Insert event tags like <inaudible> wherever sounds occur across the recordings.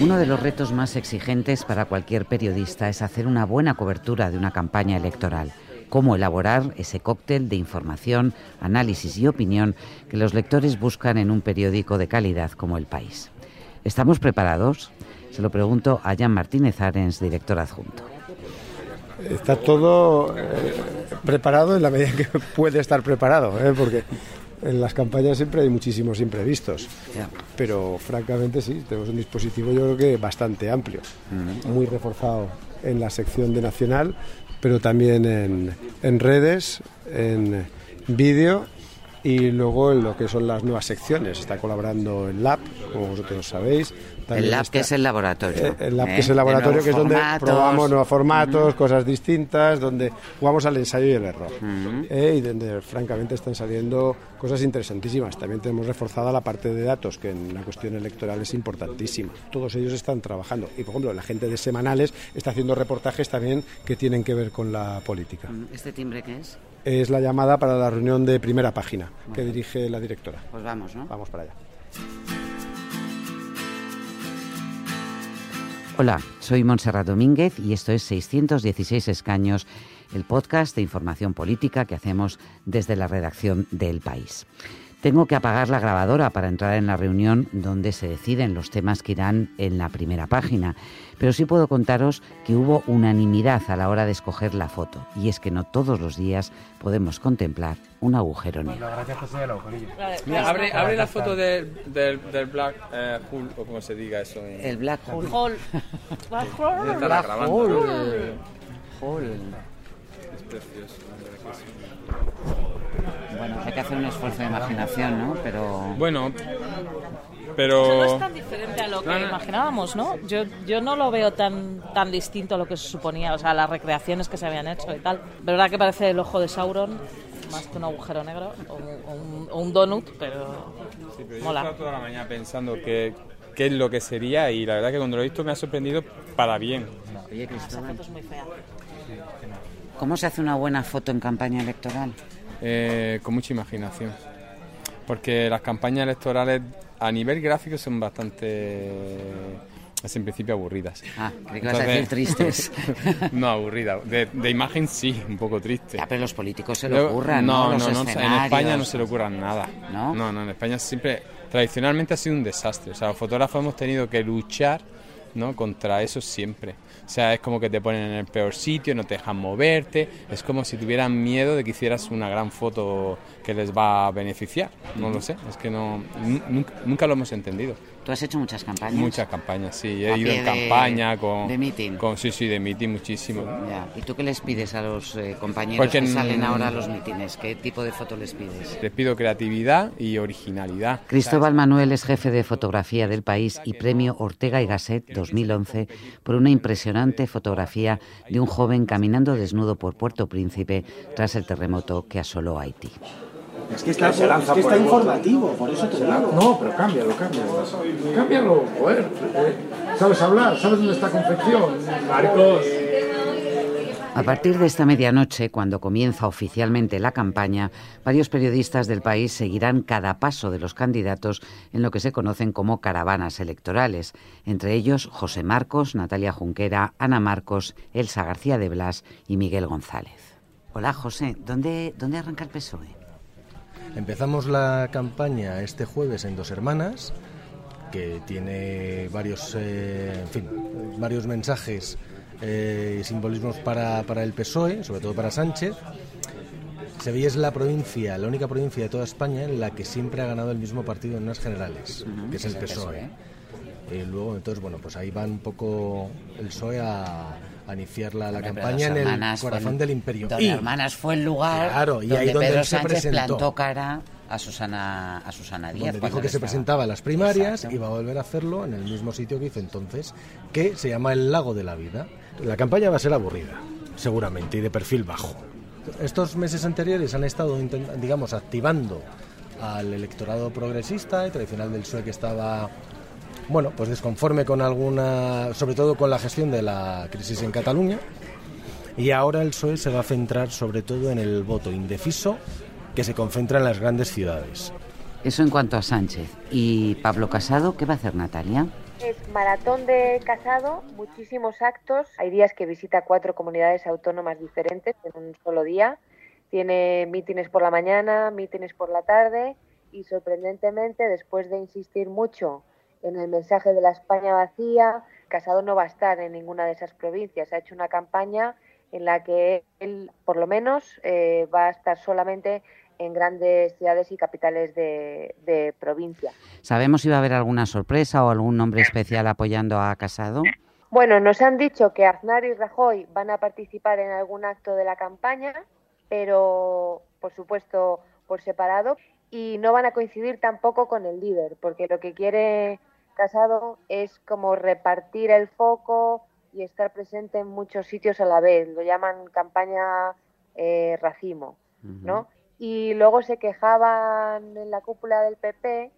Uno de los retos más exigentes para cualquier periodista es hacer una buena cobertura de una campaña electoral. Cómo elaborar ese cóctel de información, análisis y opinión que los lectores buscan en un periódico de calidad como El País. ¿Estamos preparados? Se lo pregunto a Jan Martínez Arens, director adjunto. Está todo eh, preparado en la medida que <laughs> puede estar preparado, ¿eh? porque en las campañas siempre hay muchísimos imprevistos. Pero francamente sí, tenemos un dispositivo yo creo que bastante amplio, muy reforzado en la sección de Nacional, pero también en, en redes, en vídeo y luego en lo que son las nuevas secciones. Está colaborando en Lab, como vosotros sabéis, el lab que es el laboratorio. Eh, el lab que es el ¿eh? laboratorio, que es donde probamos nuevos formatos, cosas distintas, donde jugamos al ensayo y el error. Eh, y donde francamente están saliendo cosas interesantísimas. También tenemos reforzada la parte de datos, que en la cuestión electoral es importantísima. Todos ellos están trabajando. Y por ejemplo, la gente de semanales está haciendo reportajes también que tienen que ver con la política. ¿Este timbre qué es? Es la llamada para la reunión de primera página que dirige la directora. Pues vamos, ¿no? Vamos para allá. Hola, soy Montserrat Domínguez y esto es 616 escaños, el podcast de información política que hacemos desde la redacción del País. Tengo que apagar la grabadora para entrar en la reunión donde se deciden los temas que irán en la primera página, pero sí puedo contaros que hubo unanimidad a la hora de escoger la foto, y es que no todos los días podemos contemplar un agujero negro. Mira, abre, abre la foto del, del, Black eh, Hole, o como se diga eso. El Black Hole. Black Hole. Black Hole. Hole. Es precioso. Bueno, hay que hacer un esfuerzo de imaginación, ¿no? Pero... Bueno, pero... no es tan diferente a lo que imaginábamos, ¿no? Yo, yo no lo veo tan, tan distinto a lo que se suponía, o sea, las recreaciones que se habían hecho y tal. ¿Verdad que parece el ojo de Sauron? Más que un agujero negro o, un, donut, pero, sí, pero Yo he estado toda la mañana pensando qué es lo que sería y la verdad que cuando lo he visto me ha sorprendido para bien. Oye, Cristóbal. ¿Cómo se hace una buena foto en campaña electoral? Eh, con mucha imaginación. Porque las campañas electorales a nivel gráfico son bastante en principio aburridas. Ah, creí que vas a decir tristes. <laughs> no, aburrida. De, imagen sí, un poco triste. Ya, pero los políticos se lo ocurran, ¿no? No, no, en España no se le ocurran nada. ¿No? No, no, en España siempre, tradicionalmente ha sido un desastre. O sea, los fotógrafos hemos tenido que luchar ¿no? contra eso siempre. O sea, es como que te ponen en el peor sitio, no te dejan moverte, es como si tuvieran miedo de que hicieras una gran foto que les va a beneficiar. No lo sé, es que no nunca lo hemos entendido. ¿Tú has hecho muchas campañas? Muchas campañas, sí. He ido en campaña con... ¿De meeting? Con, sí, sí, de meeting muchísimo. ¿Y tú qué les pides a los eh, compañeros que salen ahora a los mítines? ¿Qué tipo de foto les pides? Les pido creatividad y originalidad. Cristóbal Manuel es jefe de fotografía del país y premio Ortega y Gasset 2011 por una impresionante fotografía de un joven caminando desnudo por Puerto Príncipe tras el terremoto que asoló Haití. Es que está, informativo, por eso te digo. No, pero cámbialo, cámbialo. Cámbialo, joder. Eh, ¿Sabes hablar? ¿Sabes dónde está confección? Marcos. A partir de esta medianoche, cuando comienza oficialmente la campaña, varios periodistas del país seguirán cada paso de los candidatos en lo que se conocen como caravanas electorales, entre ellos José Marcos, Natalia Junquera, Ana Marcos, Elsa García de Blas y Miguel González. Hola José, ¿dónde, dónde arranca el PSOE? Empezamos la campaña este jueves en Dos Hermanas, que tiene varios, eh, en fin, varios mensajes eh, y simbolismos para, para el PSOE, sobre todo para Sánchez. Sevilla es la provincia, la única provincia de toda España en la que siempre ha ganado el mismo partido en unas generales, que es el PSOE. Y luego, entonces, bueno, pues ahí va un poco el PSOE a, iniciar la, campaña en el corazón del imperio. y Hermanas fue el lugar claro, y ahí donde Pedro se Sánchez plantó cara a Susana, a Susana Díaz. Donde dijo que se presentaba a las primarias y va a volver a hacerlo en el mismo sitio que hizo entonces, que se llama el Lago de la Vida. La campaña va a ser aburrida, seguramente, y de perfil bajo. Estos meses anteriores han estado, digamos, activando al electorado progresista y tradicional del PSOE que estaba bueno, pues desconforme con alguna, sobre todo con la gestión de la crisis en Cataluña. Y ahora el PSOE se va a centrar sobre todo en el voto indeciso que se concentra en las grandes ciudades. Eso en cuanto a Sánchez. ¿Y Pablo Casado qué va a hacer Natalia? Es maratón de Casado, muchísimos actos. Hay días que visita cuatro comunidades autónomas diferentes en un solo día. Tiene mítines por la mañana, mítines por la tarde y sorprendentemente, después de insistir mucho en el mensaje de la España vacía, Casado no va a estar en ninguna de esas provincias. Ha hecho una campaña en la que él, por lo menos, eh, va a estar solamente en grandes ciudades y capitales de, provincia. ¿Sabemos si va a haber alguna sorpresa o algún nombre especial apoyando a Casado? Bueno, nos han dicho que Aznar y Rajoy van a participar en algún acto de la campaña, pero por supuesto por separado, y no van a coincidir tampoco con el líder, porque lo que quiere Casado es como repartir el foco y estar presente en muchos sitios a la vez. Lo llaman campaña eh, racimo, ¿no? Y luego se quejaban en la cúpula del PP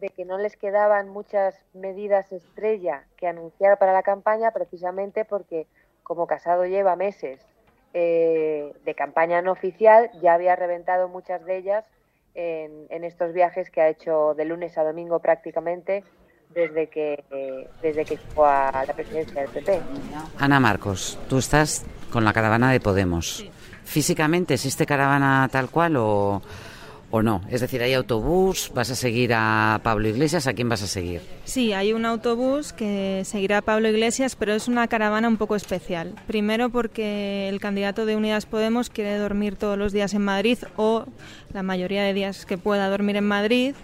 de que no les quedaban muchas medidas estrella que anunciar para la campaña precisamente porque como Casado lleva meses eh, de campaña no oficial ya había reventado muchas de ellas en, estos viajes que ha hecho de lunes a domingo prácticamente desde que desde que fue a la presidencia del PP. Ana Marcos, tú estás con la caravana de Podemos físicamente existe caravana tal cual o, o no? Es decir, ¿hay autobús? ¿Vas a seguir a Pablo Iglesias? ¿A quién vas a seguir? Sí, hay un autobús que seguirá a Pablo Iglesias, pero es una caravana un poco especial. Primero porque el candidato de Unidas Podemos quiere dormir todos los días en Madrid o la mayoría de días que pueda dormir en Madrid.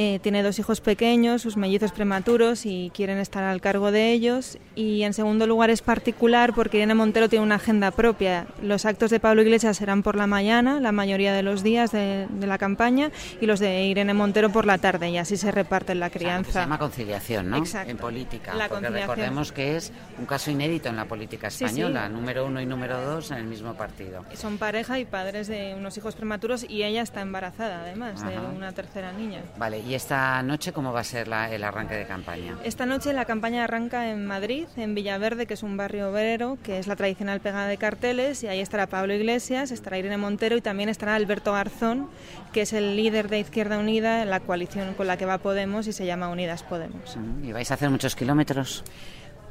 Eh, tiene dos hijos pequeños, sus mellizos prematuros y quieren estar al cargo de ellos. Y en segundo lugar es particular porque Irene Montero tiene una agenda propia. Los actos de Pablo Iglesias serán por la mañana, la mayoría de los días de, la campaña, y los de Irene Montero por la tarde, y así se reparten la crianza. se llama conciliación, ¿no? Exacto. En política. porque recordemos que es un caso inédito en la política española, número uno y número dos en el mismo partido. Son pareja y padres de unos hijos prematuros y ella está embarazada, además, de una tercera niña. Vale, ¿Y esta noche cómo va a ser el arranque de campaña? Esta noche la campaña arranca en Madrid, en Villaverde, que es un barrio obrero, que es la tradicional pegada de carteles, y ahí estará Pablo Iglesias, estará Irene Montero y también estará Alberto Garzón, que es el líder de Izquierda Unida, en la coalición con la que va Podemos y se llama Unidas Podemos. ¿Y vais a hacer muchos kilómetros?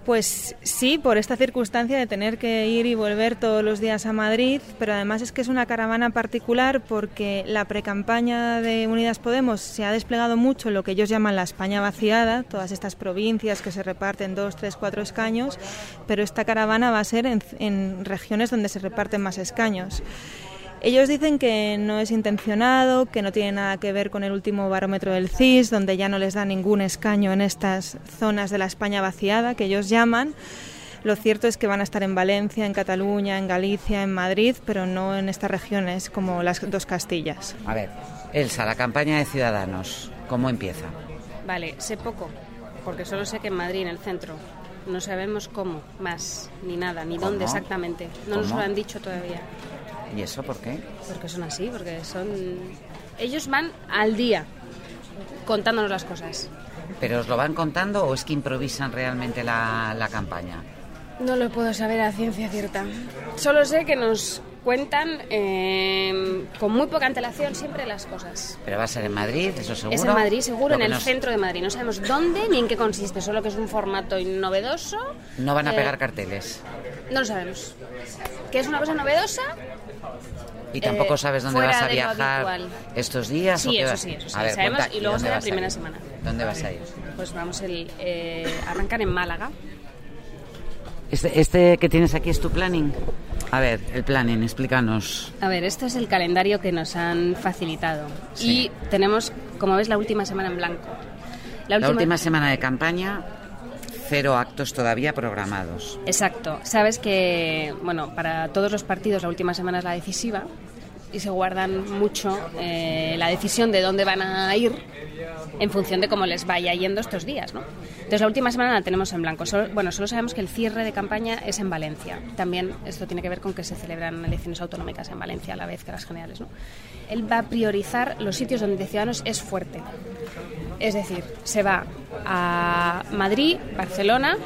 Pues sí, por esta circunstancia de tener que ir y volver todos los días a Madrid, pero además es que es una caravana particular porque la precampaña de Unidas Podemos se ha desplegado mucho en lo que ellos llaman la España vaciada, todas estas provincias que se reparten dos, tres, cuatro escaños, pero esta caravana va a ser en, en regiones donde se reparten más escaños. Ellos dicen que no es intencionado, que no tiene nada que ver con el último barómetro del CIS, donde ya no les da ningún escaño en estas zonas de la España vaciada, que ellos llaman. Lo cierto es que van a estar en Valencia, en Cataluña, en Galicia, en Madrid, pero no en estas regiones como las dos Castillas. A ver, Elsa, la campaña de Ciudadanos, ¿cómo empieza? Vale, sé poco, porque solo sé que en Madrid, en el centro. No sabemos cómo, más, ni nada, ni dónde exactamente. No nos lo han dicho todavía. ¿Y eso por qué? Porque son así, porque son... Ellos van al día contándonos las cosas. ¿Pero os lo van contando o es que improvisan realmente la, la campaña? No lo puedo saber a ciencia cierta. Solo sé que nos cuentan eh, con muy poca antelación siempre las cosas. ¿Pero va a ser en Madrid, eso seguro? Es en Madrid, seguro, en el centro de Madrid. No sabemos dónde ni en qué consiste, solo que es un formato novedoso. ¿No van a pegar eh, carteles? No lo sabemos. ¿Que es una cosa novedosa? ¿Y tampoco eh, sabes dónde vas a viajar estos días? Sí, eso sí, eso sí. Sabemos, y luego será la primera semana. ¿Dónde vas a ir? Pues vamos el, arrancar en Málaga. Este, este que tienes aquí es tu planning. A ver, el planning, explícanos. A ver, esto es el calendario que nos han facilitado. Y tenemos, como ves, la última semana en blanco. La última... semana de campaña, cero actos todavía programados. Exacto. Sabes que, bueno, para todos los partidos la última semana es la decisiva y se guardan mucho eh, la decisión de dónde van a ir en función de cómo les vaya yendo estos días, ¿no? Entonces la última semana la tenemos en blanco. bueno, solo sabemos que el cierre de campaña es en Valencia. También esto tiene que ver con que se celebran elecciones autonómicas en Valencia a la vez que las generales, ¿no? Él va a priorizar los sitios donde Ciudadanos es fuerte. Es decir, se va a Madrid, Barcelona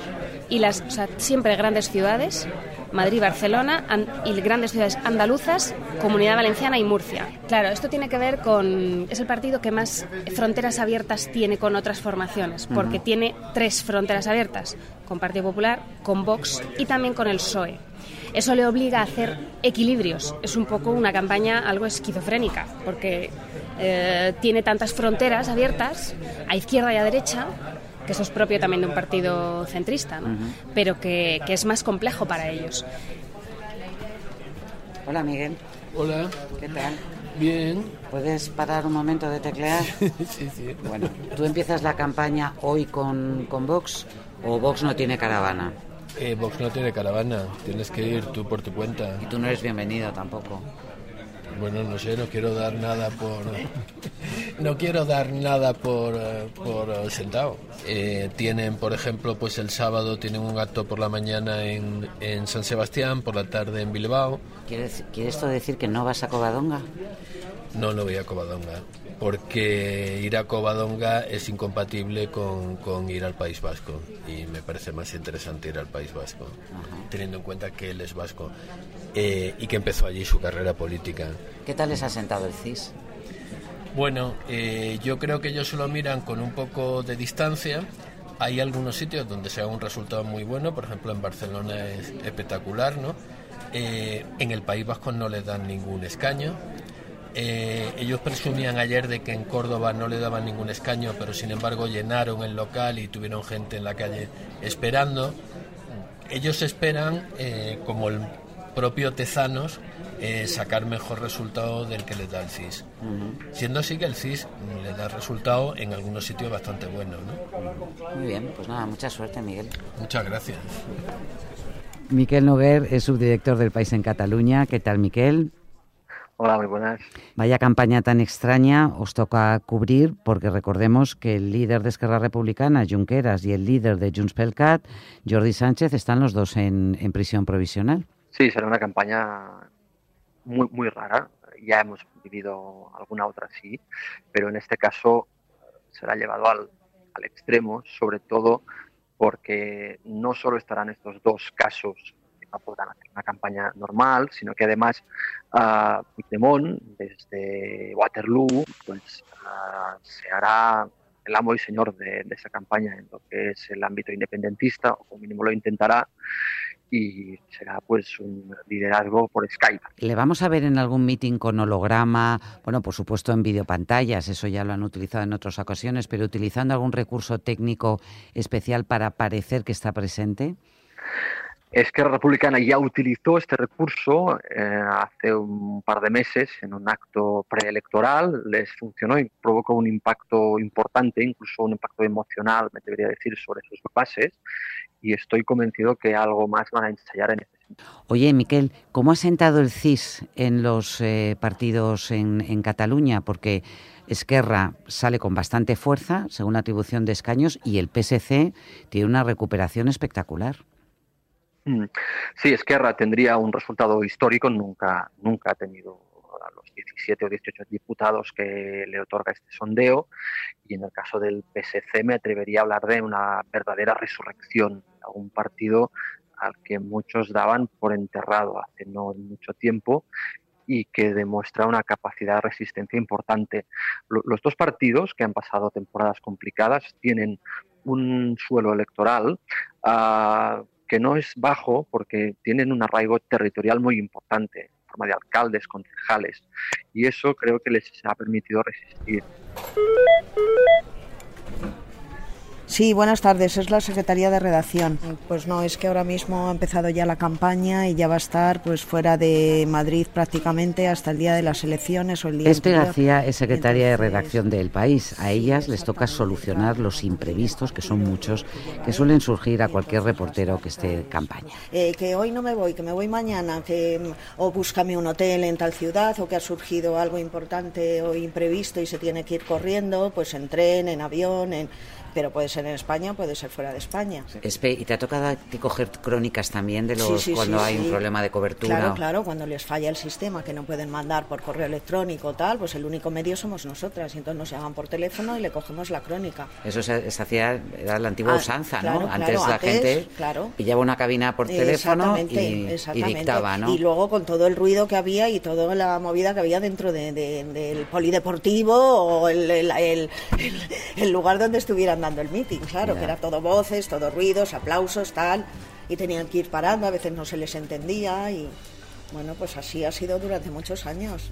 y las siempre grandes ciudades Madrid, Barcelona y grandes ciudades andaluzas, Comunidad Valenciana y Murcia. Claro, esto tiene que ver con... es el partido que más fronteras abiertas tiene con otras formaciones, porque tiene tres fronteras abiertas, con Partido Popular, con Vox y también con el PSOE. Eso le obliga a hacer equilibrios. Es un poco una campaña algo esquizofrénica, porque eh, tiene tantas fronteras abiertas, a izquierda y a derecha, que eso es propio también de un partido centrista, pero que, es más complejo para ellos. Hola Miguel. Hola. ¿Qué tal? Bien. ¿Puedes parar un momento de teclear? <laughs> sí, sí. Bueno, ¿tú empiezas la campaña hoy con, con Vox o Vox no tiene caravana? Eh, Vox no tiene caravana, tienes que ir tú por tu cuenta. Y tú no eres bienvenido tampoco. Bueno, no sé, no quiero dar nada por... no quiero dar nada por, eh, por eh, sentado. Eh, tienen, por ejemplo, pues el sábado tienen un acto por la mañana en, en San Sebastián, por la tarde en Bilbao. ¿Quiere, ¿Quiere esto decir que no vas a Covadonga? No, no voy a Covadonga, porque ir a Covadonga es incompatible con, ir al País Vasco y me parece más interesante ir al País Vasco, teniendo en cuenta que él es vasco eh, y que empezó allí su carrera política. ¿Qué tal les ha sentado el CIS? Bueno, eh, yo creo que ellos lo miran con un poco de distancia. Hay algunos sitios donde se ha un resultado muy bueno, por ejemplo en Barcelona es espectacular, ¿no? Eh, en el País Vasco no les dan ningún escaño. Eh, ellos presumían ayer de que en Córdoba no le daban ningún escaño, pero sin embargo llenaron el local y tuvieron gente en la calle esperando. Ellos esperan, eh, como el propio Tezanos, eh, sacar mejor resultado del que les da el CIS. Siendo así que el CIS le da resultado en algunos sitios bastante buenos. Muy bien, pues nada, mucha suerte, Miguel. Muchas gracias. Miquel Noguer es subdirector del País en Cataluña. ¿Qué tal, Miquel? Hola, muy buenas. Vaya campaña tan extraña os toca cubrir porque recordemos que el líder de Esquerra Republicana, Junqueras, y el líder de Junts pel Cat, Jordi Sánchez, están los dos en, prisión provisional. Sí, será una campaña muy, muy rara. Ya hemos vivido alguna otra así, pero en este caso será llevado al, al extremo, sobre todo porque no solo estarán estos dos casos no podrán hacer una campaña normal, sino que además uh, Puigdemont, desde Waterloo, pues uh, se hará el amo y señor de, esa campaña en lo que es el ámbito independentista, o como mínimo lo intentará, y será pues un liderazgo por Skype. ¿Le vamos a ver en algún meeting con holograma? Bueno, por supuesto en videopantallas, eso ya lo han utilizado en otras ocasiones, pero utilizando algún recurso técnico especial para parecer que está presente. Esquerra Republicana ya utilizó este recurso eh, hace un par de meses en un acto preelectoral, les funcionó y provocó un impacto importante, incluso un impacto emocional, me debería decir, sobre sus bases, y estoy convencido que algo más van a ensayar en este sentido. Oye, Miquel, ¿cómo ha sentado el CIS en los eh, partidos en, en Cataluña? Porque Esquerra sale con bastante fuerza, según la atribución de escaños, y el PSC tiene una recuperación espectacular. Mm. Sí, Esquerra tendría un resultado histórico, nunca, nunca ha tenido a los 17 o 18 diputados que le otorga este sondeo y en el caso del PSC me atrevería a hablar de una verdadera resurrección a un partido al que muchos daban por enterrado hace no mucho tiempo y que demuestra una capacidad de resistencia importante. Los dos partidos que han pasado temporadas complicadas tienen un suelo electoral uh, que no es bajo porque tienen un arraigo territorial muy importante, en forma de alcaldes, concejales, y eso creo que les ha permitido resistir. Sí, buenas tardes. Es la Secretaría de Redacción. Pues no, es que ahora mismo ha empezado ya la campaña y ya va a estar pues fuera de Madrid prácticamente hasta el día de las elecciones o el día Espe García es secretaria de Redacción del País. A ellas les toca solucionar los imprevistos, que son muchos, que suelen surgir a cualquier reportero que esté en campaña. Eh, que hoy no me voy, que me voy mañana, que o búscame un hotel en tal ciudad o que ha surgido algo importante o imprevisto y se tiene que ir corriendo, pues en tren, en avión, en pero puede ser en España puede ser fuera de España. ¿y te ha tocado a ti coger crónicas también de los cuando hay un problema de cobertura? Claro, claro, cuando les falla el sistema, que no pueden mandar por correo electrónico o tal, pues el único medio somos nosotras, y entonces nos llaman por teléfono y le cogemos la crónica. Eso se, hacía, era la antigua ah, usanza, ¿no? antes la gente pillaba una cabina por teléfono y, dictaba, ¿no? Y luego con todo el ruido que había y toda la movida que había dentro del polideportivo o el, el, lugar donde estuvieran dando el claro, que era todo voces, todo ruidos, aplausos, tal, y tenían que ir parando, a veces no se les entendía y bueno, pues así ha sido durante muchos años.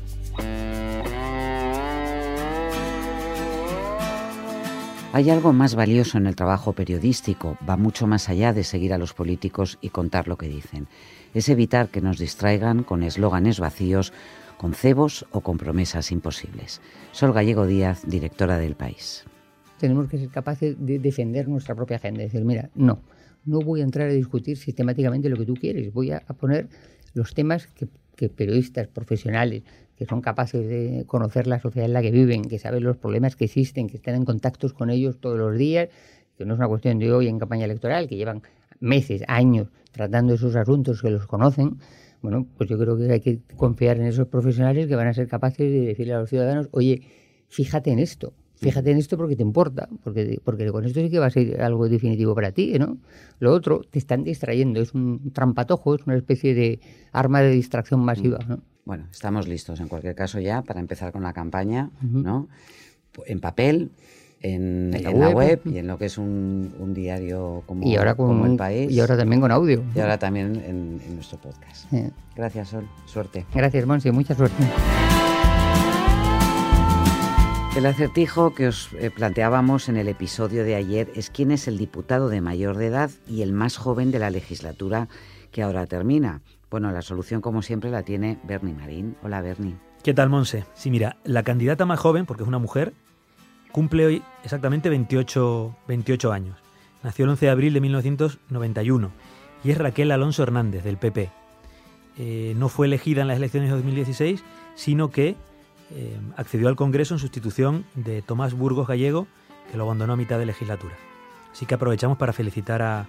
Hay algo más valioso en el trabajo periodístico, va mucho más allá de seguir a los políticos y contar lo que dicen. Es evitar que nos distraigan con eslóganes vacíos, con cebos o con promesas imposibles. Sol Gallego Díaz, directora del país. Tenemos que ser capaces de defender nuestra propia agenda, decir, mira, no, no voy a entrar a discutir sistemáticamente lo que tú quieres, voy a, poner los temas que, que periodistas profesionales que son capaces de conocer la sociedad en la que viven, que saben los problemas que existen, que están en contactos con ellos todos los días, que no es una cuestión de hoy en campaña electoral, que llevan meses, años tratando esos asuntos, que los conocen, bueno, pues yo creo que hay que confiar en esos profesionales que van a ser capaces de decirle a los ciudadanos, oye, fíjate en esto, fíjate en esto porque te importa, porque, porque con esto sí que va a ser algo definitivo para ti, ¿no? Lo otro, te están distrayendo, es un trampatojo, es una especie de arma de distracción masiva, ¿no? Bueno, estamos listos en cualquier caso ya para empezar con la campaña, ¿no? En papel, en, la, web, y en lo que es un, diario como, y ahora con, El País. Y ahora también con audio. Y ahora también en, nuestro podcast. Gracias, Sol. Suerte. Gracias, Monsi. Mucha suerte. El acertijo que os eh, planteábamos en el episodio de ayer es quién es el diputado de mayor de edad y el más joven de la legislatura que ahora termina. Bueno, la solución, como siempre, la tiene Bernie Marín. Hola, Bernie. ¿Qué tal, Monse? Sí, mira, la candidata más joven, porque es una mujer, cumple hoy exactamente 28, 28 años. Nació el 11 de abril de 1991 y es Raquel Alonso Hernández, del PP. Eh, no fue elegida en las elecciones de 2016, sino que eh, accedió al Congreso en sustitución de Tomás Burgos Gallego, que lo abandonó a mitad de legislatura. Así que aprovechamos para felicitar a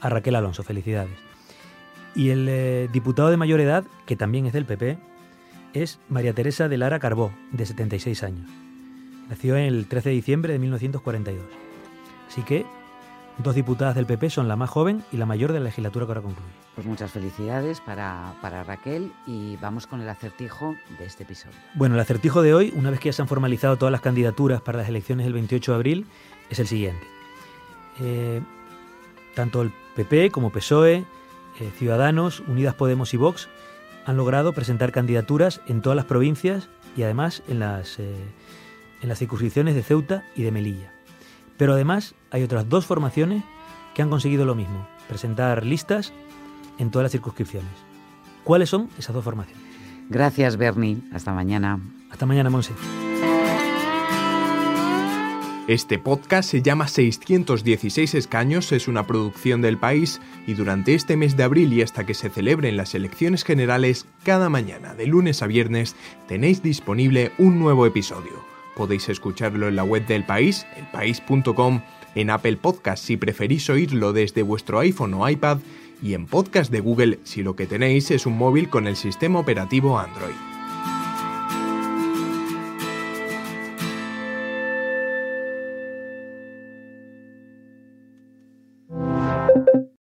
Raquel Alonso. Felicidades. Y el eh, diputado de mayor edad, que también es del PP, es María Teresa de Lara Carbó, de 76 años. Nació el 13 de diciembre de 1942. Así que dos diputadas del PP son la más joven y la mayor de la legislatura que ahora concluye. Pues muchas felicidades para, para, Raquel y vamos con el acertijo de este episodio. Bueno, el acertijo de hoy, una vez que ya se han formalizado todas las candidaturas para las elecciones del 28 de abril, es el siguiente. Eh, tanto el PP como PSOE, eh, Ciudadanos, Unidas Podemos y Vox han logrado presentar candidaturas en todas las provincias y además en las, eh, en las circunscripciones de Ceuta y de Melilla. Pero además hay otras dos formaciones que han conseguido lo mismo, presentar listas en todas las circunscripciones. ¿Cuáles son esas dos formaciones? Gracias, Bernie. Hasta mañana. Hasta mañana, Monse. Este podcast se llama 616 escaños, es una producción del país y durante este mes de abril y hasta que se celebren las elecciones generales, cada mañana de lunes a viernes tenéis disponible un nuevo episodio. Podéis escucharlo en la web del país, elpaís.com, en Apple Podcast si preferís oírlo desde vuestro iPhone o iPad y en podcast de Google si lo que tenéis es un móvil con el sistema operativo Android.